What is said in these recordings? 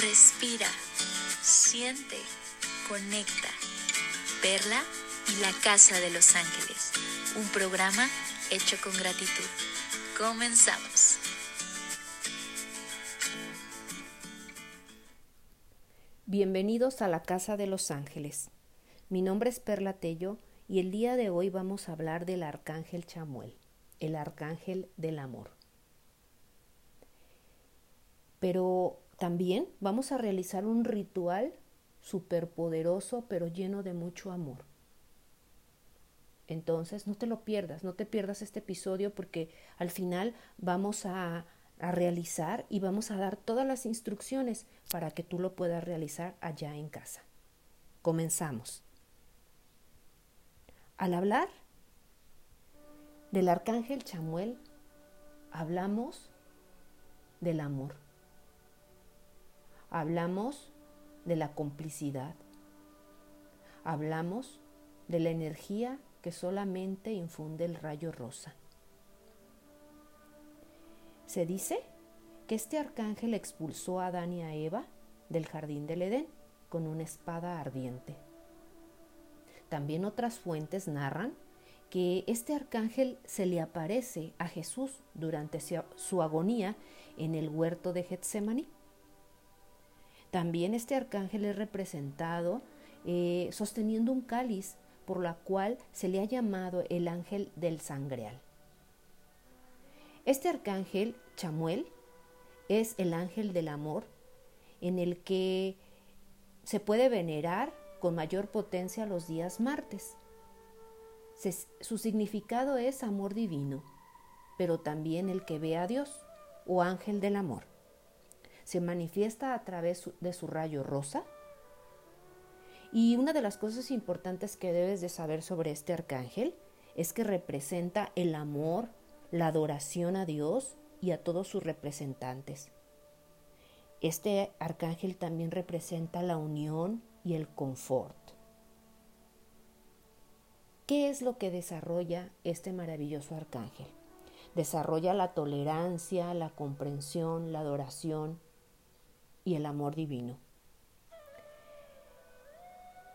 respira, siente, conecta. Perla y la Casa de los Ángeles, un programa hecho con gratitud. Comenzamos. Bienvenidos a la Casa de los Ángeles. Mi nombre es Perla Tello y el día de hoy vamos a hablar del Arcángel Chamuel, el Arcángel del Amor. Pero también vamos a realizar un ritual superpoderoso pero lleno de mucho amor. Entonces, no te lo pierdas, no te pierdas este episodio porque al final vamos a, a, realizar y vamos a dar todas las instrucciones para que tú lo puedas realizar allá en casa. Comenzamos. Al hablar del arcángel Chamuel, hablamos del amor. Hablamos de la complicidad. Hablamos de la energía que solamente infunde el rayo rosa. Se dice que este arcángel expulsó a Adán y a Eva del jardín del Edén con una espada ardiente. También otras fuentes narran que este arcángel se le aparece a Jesús durante su agonía en el huerto de Getsemaní. También este arcángel es representado eh, sosteniendo un cáliz por la cual se le ha llamado el ángel del sangreal. Este arcángel, Chamuel, es el ángel del amor en el que se puede venerar con mayor potencia los días martes. su significado es amor divino, pero también el que ve a Dios o ángel del amor se manifiesta a través de su rayo rosa. Y una de las cosas importantes que debes de saber sobre este arcángel es que representa el amor, la adoración a Dios y a todos sus representantes. Este arcángel también representa la unión y el confort. ¿Qué es lo que desarrolla este maravilloso arcángel? Desarrolla la tolerancia, la comprensión, la adoración, y el amor divino.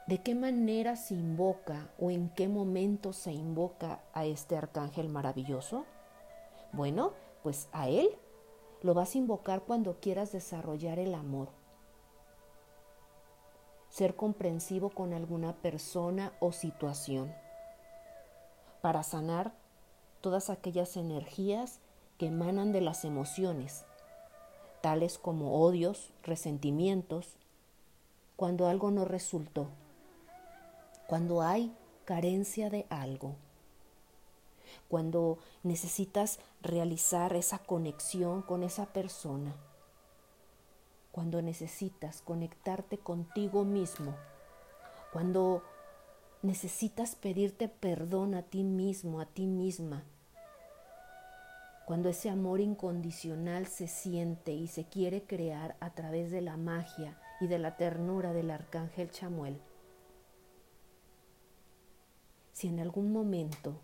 ¿De qué manera se invoca o en qué momento se invoca a este arcángel maravilloso? Bueno, pues a él lo vas a invocar cuando quieras desarrollar el amor. Ser comprensivo con alguna persona o situación. Para sanar todas aquellas energías que emanan de las emociones tales como odios, resentimientos, cuando algo no resultó, cuando hay carencia de algo, cuando necesitas realizar esa conexión con esa persona, cuando necesitas conectarte contigo mismo, cuando necesitas pedirte perdón a ti mismo, a ti misma, cuando ese amor incondicional se siente y se quiere crear a través de la magia y de la ternura del arcángel Chamuel. Si en algún momento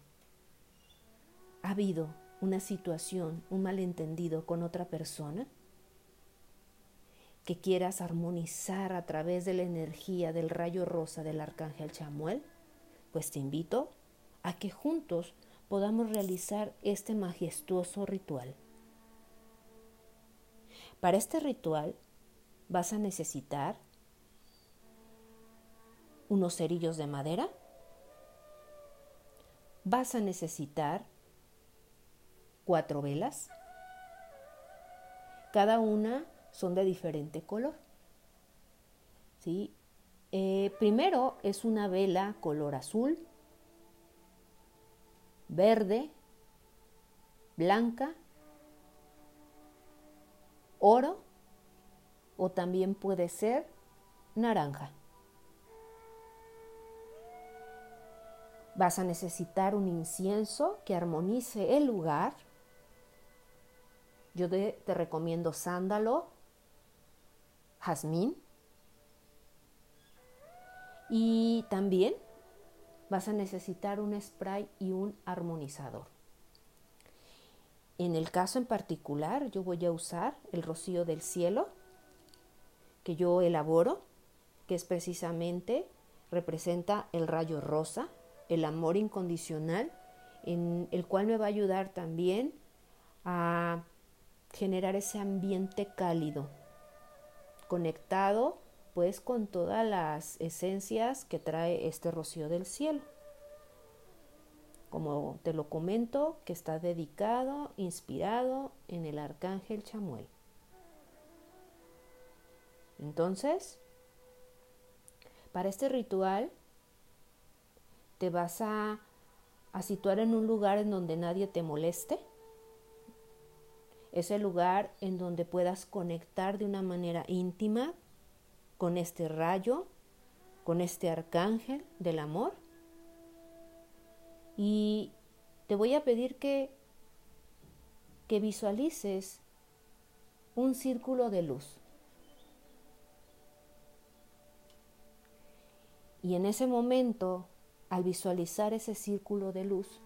ha habido una situación, un malentendido con otra persona, que quieras armonizar a través de la energía del rayo rosa del arcángel Chamuel, pues te invito a que juntos podamos realizar este majestuoso ritual. Para este ritual vas a necesitar unos cerillos de madera, vas a necesitar cuatro velas, cada una son de diferente color. ¿sí? Eh, primero es una vela color azul, verde, blanca, oro o también puede ser naranja. Vas a necesitar un incienso que armonice el lugar. Yo te, recomiendo sándalo, jazmín y también vas a necesitar un spray y un armonizador. En el caso en particular, yo voy a usar el rocío del cielo, que yo elaboro, que es precisamente, representa el rayo rosa, el amor incondicional, en el cual me va a ayudar también a generar ese ambiente cálido, conectado pues con todas las esencias que trae este rocío del cielo. Como te lo comento, que está dedicado, inspirado en el arcángel Chamuel. Entonces, para este ritual te vas a, a situar en un lugar en donde nadie te moleste. Es el lugar en donde puedas conectar de una manera íntima con este rayo, con este arcángel del amor. Y te voy a pedir que, que visualices un círculo de luz. Y en ese momento, al visualizar ese círculo de luz,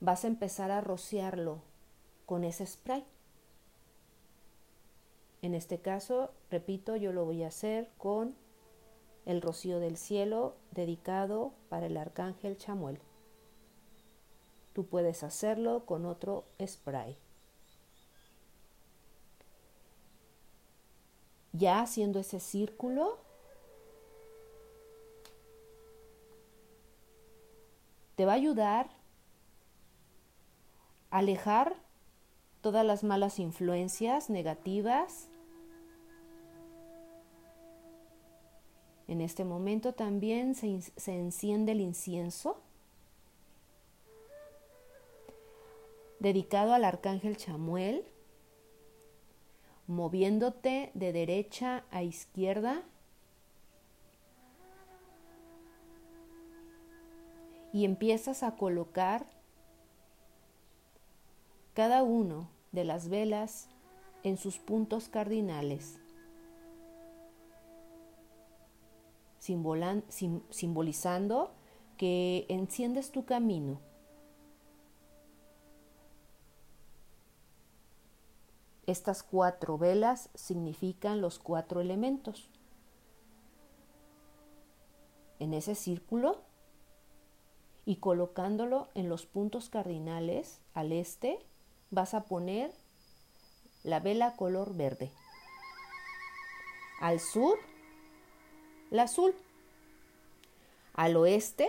vas a empezar a rociarlo con ese spray. En este caso, repito, yo lo voy a hacer con el rocío del cielo dedicado para el arcángel Chamuel. Tú puedes hacerlo con otro spray. ya haciendo ese círculo, te va a ayudar a alejar todas las malas influencias negativas. En este momento también se, enciende el incienso dedicado al arcángel Chamuel moviéndote de derecha a izquierda y empiezas a colocar cada uno de las velas en sus puntos cardinales, simbolizando que enciendes tu camino Estas cuatro velas significan los cuatro elementos. En ese círculo y colocándolo en los puntos cardinales al este, vas a poner la vela color verde. Al sur, la azul. Al oeste,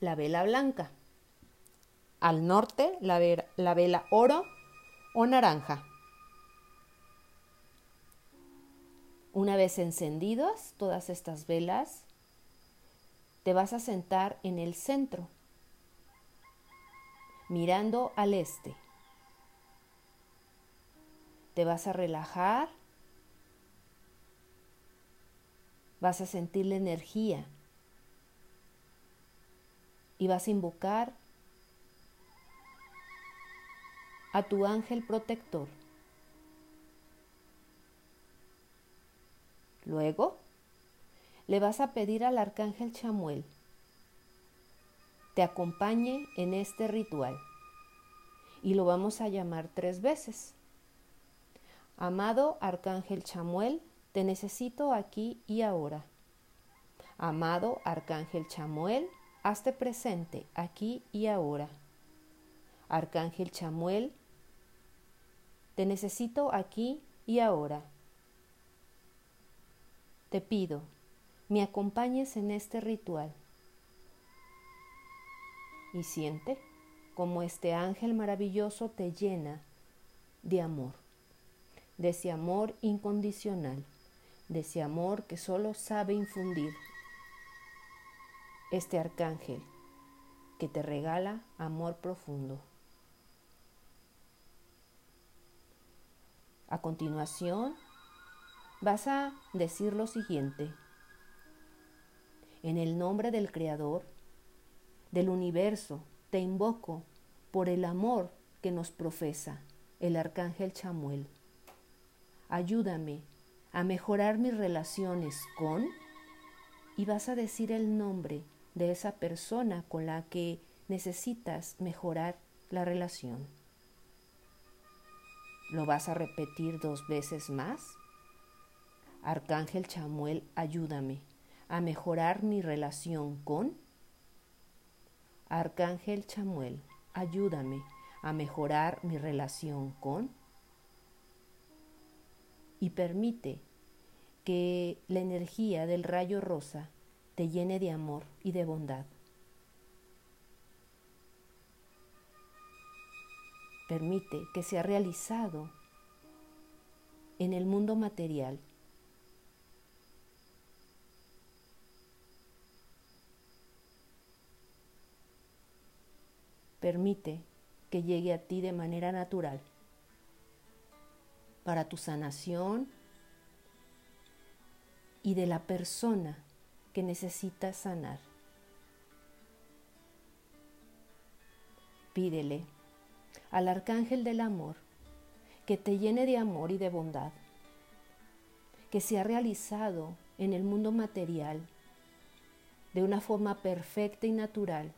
la vela blanca. Al norte, la, la vela oro o naranja. Una vez encendidas todas estas velas, te vas a sentar en el centro, mirando al este. Te vas a relajar, vas a sentir la energía y vas a invocar a tu ángel protector. Luego, le vas a pedir al arcángel Chamuel te acompañe en este ritual y lo vamos a llamar tres veces. Amado arcángel Chamuel, te necesito aquí y ahora. Amado arcángel Chamuel, hazte presente aquí y ahora. Arcángel Chamuel, te necesito aquí y ahora te pido, me acompañes en este ritual. Y siente como este ángel maravilloso te llena de amor, de ese amor incondicional, de ese amor que solo sabe infundir este arcángel que te regala amor profundo. A continuación, vas a decir lo siguiente. En el nombre del Creador, del universo, te invoco por el amor que nos profesa el Arcángel Chamuel. Ayúdame a mejorar mis relaciones con y vas a decir el nombre de esa persona con la que necesitas mejorar la relación. ¿Lo vas a repetir dos veces más? Arcángel Chamuel, ayúdame a mejorar mi relación con... Arcángel Chamuel, ayúdame a mejorar mi relación con... Y permite que la energía del rayo rosa te llene de amor y de bondad. Permite que sea realizado en el mundo material Permite que llegue a ti de manera natural para tu sanación y de la persona que necesita sanar. Pídele al arcángel del amor que te llene de amor y de bondad, que sea realizado en el mundo material de una forma perfecta y natural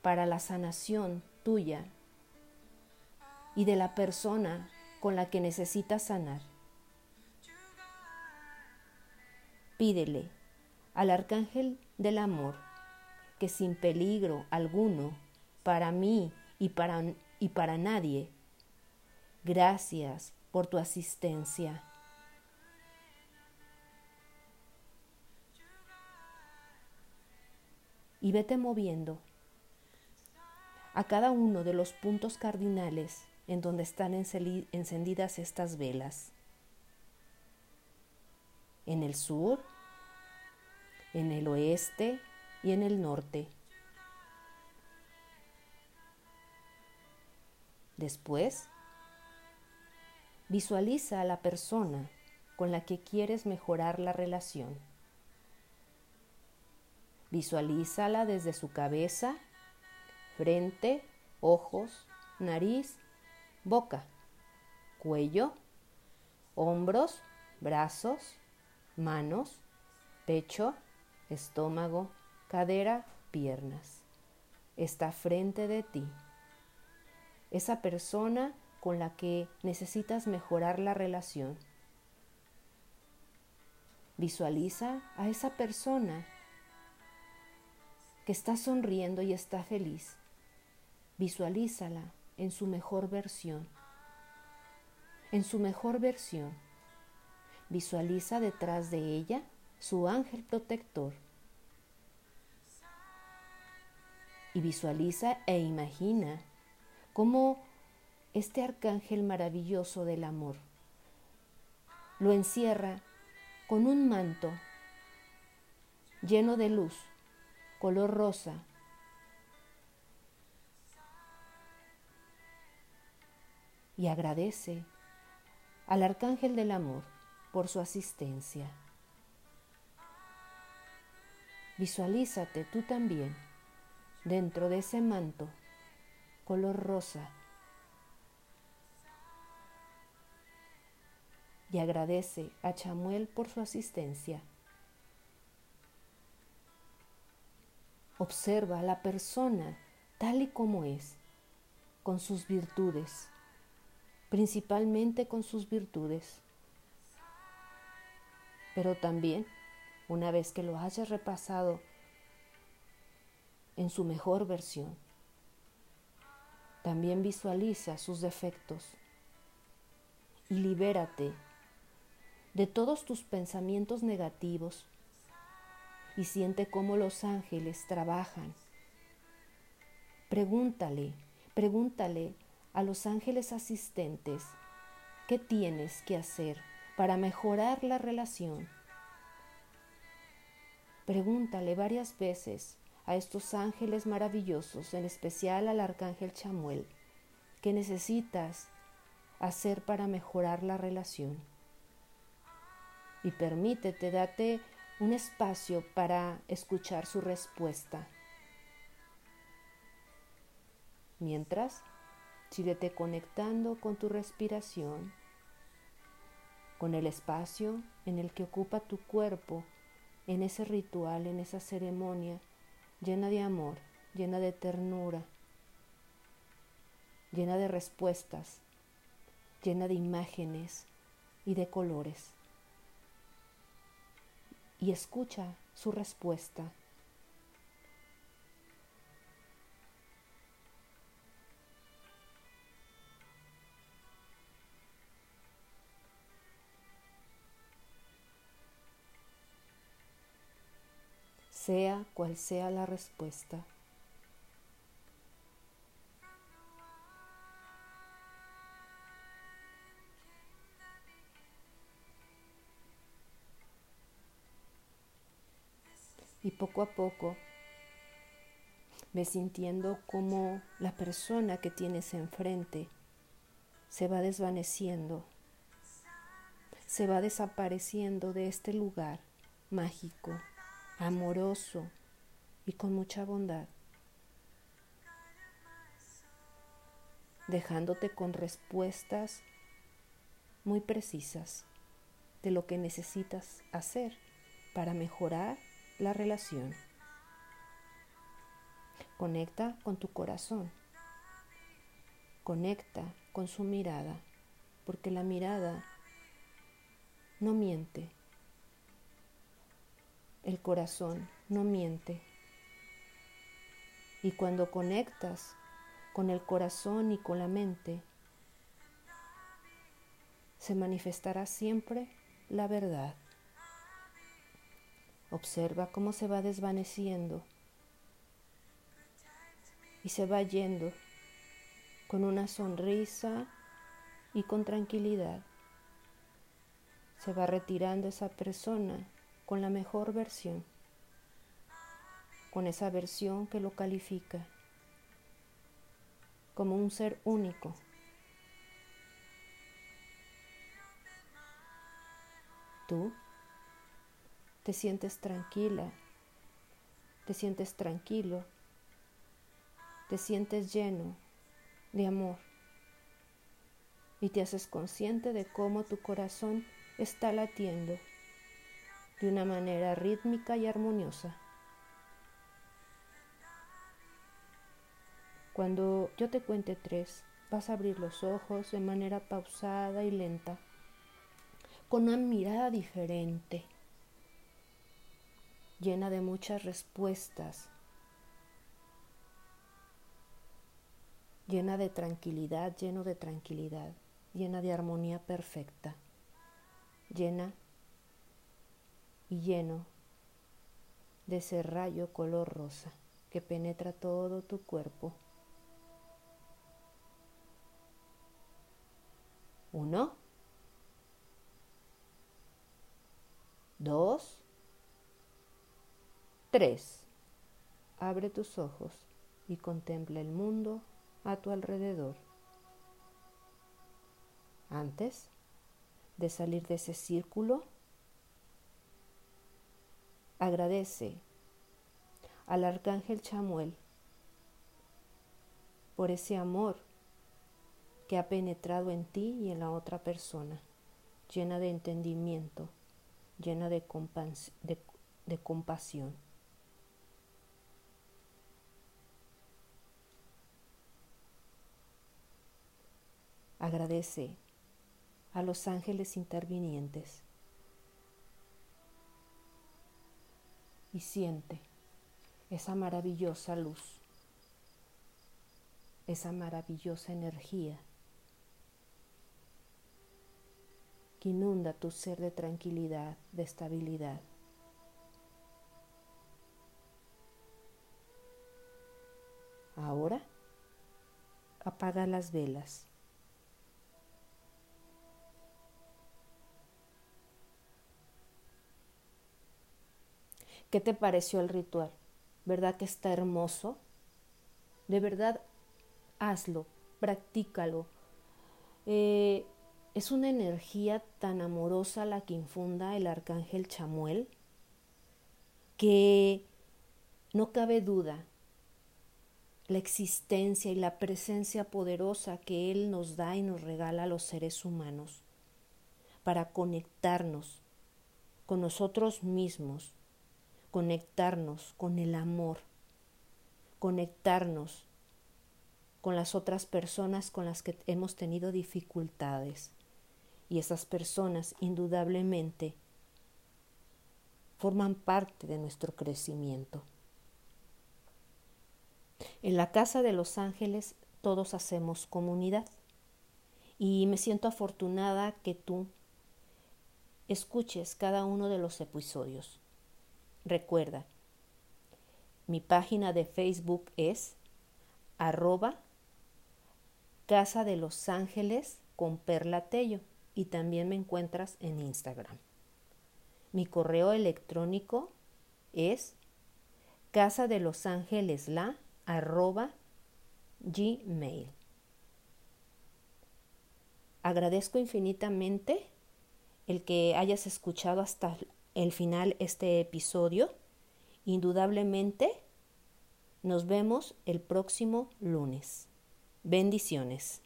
para la sanación tuya y de la persona con la que necesitas sanar. Pídele al Arcángel del Amor que sin peligro alguno para mí y para, y para nadie, gracias por tu asistencia. Y vete moviendo a cada uno de los puntos cardinales en donde están encendidas estas velas. En el sur, en el oeste y en el norte. Después, visualiza a la persona con la que quieres mejorar la relación. Visualízala desde su cabeza frente, ojos, nariz, boca, cuello, hombros, brazos, manos, pecho, estómago, cadera, piernas. Está frente de ti. Esa persona con la que necesitas mejorar la relación. Visualiza a esa persona que está sonriendo y está feliz Visualízala en su mejor versión. En su mejor versión. Visualiza detrás de ella su ángel protector. Y visualiza e imagina cómo este arcángel maravilloso del amor lo encierra con un manto lleno de luz, color rosa, y agradece al Arcángel del Amor por su asistencia. Visualízate tú también dentro de ese manto color rosa y agradece a Chamuel por su asistencia. Observa a la persona tal y como es, con sus virtudes principalmente con sus virtudes. Pero también, una vez que lo hayas repasado en su mejor versión, también visualiza sus defectos y libérate de todos tus pensamientos negativos y siente cómo los ángeles trabajan. Pregúntale, pregúntale a los ángeles asistentes, ¿qué tienes que hacer para mejorar la relación? Pregúntale varias veces a estos ángeles maravillosos, en especial al arcángel Chamuel, ¿qué necesitas hacer para mejorar la relación? Y permítete, date un espacio para escuchar su respuesta. Mientras, Síguete conectando con tu respiración, con el espacio en el que ocupa tu cuerpo en ese ritual, en esa ceremonia llena de amor, llena de ternura, llena de respuestas llena de imágenes y de colores. Y escucha su respuesta. Sea cual sea la respuesta. Y poco a poco ve sintiendo como la persona que tienes enfrente se va desvaneciendo, se va desapareciendo de este lugar mágico amoroso y con mucha bondad, dejándote con respuestas muy precisas de lo que necesitas hacer para mejorar la relación. Conecta con tu corazón. Conecta con su mirada, porque la mirada no miente, el corazón no miente. Y cuando conectas con el corazón y con la mente, se manifestará siempre la verdad. Observa cómo se va desvaneciendo y se va yendo con una sonrisa y con tranquilidad. Se va retirando esa persona con la mejor versión, con esa versión que lo califica como un ser único. Tú te sientes tranquila, te sientes tranquilo, te sientes lleno de amor y te haces consciente de cómo tu corazón está latiendo de una manera rítmica y armoniosa. Cuando yo te cuente tres, vas a abrir los ojos de manera pausada y lenta, con una mirada diferente, llena de muchas respuestas, llena de tranquilidad, lleno de tranquilidad, llena de armonía perfecta, llena y lleno de ese rayo color rosa que penetra todo tu cuerpo. Uno, dos, tres. Abre tus ojos y contempla el mundo a tu alrededor. Antes de salir de ese círculo, Agradece al arcángel Chamuel por ese amor que ha penetrado en ti y en la otra persona, llena de entendimiento, llena de, de compasión. Agradece a los ángeles intervinientes y siente esa maravillosa luz, esa maravillosa energía que inunda tu ser de tranquilidad, de estabilidad. Ahora apaga las velas. ¿Qué te pareció el ritual? ¿Verdad que está hermoso? De verdad, hazlo, practícalo. Eh, es una energía tan amorosa la que infunda el arcángel Chamuel que no cabe duda la existencia y la presencia poderosa que Él nos da y nos regala a los seres humanos para conectarnos con nosotros mismos conectarnos con el amor, conectarnos con las otras personas con las que hemos tenido dificultades. Y esas personas indudablemente forman parte de nuestro crecimiento. En la casa de los ángeles todos hacemos comunidad y me siento afortunada que tú escuches cada uno de los episodios. Recuerda, mi página de Facebook es arroba Casa de los Ángeles con Perla Tello y también me encuentras en Instagram. Mi correo electrónico es casa de los ángeles la arroba gmail. Agradezco infinitamente el que hayas escuchado hasta el final este episodio. Indudablemente nos vemos el próximo lunes. Bendiciones.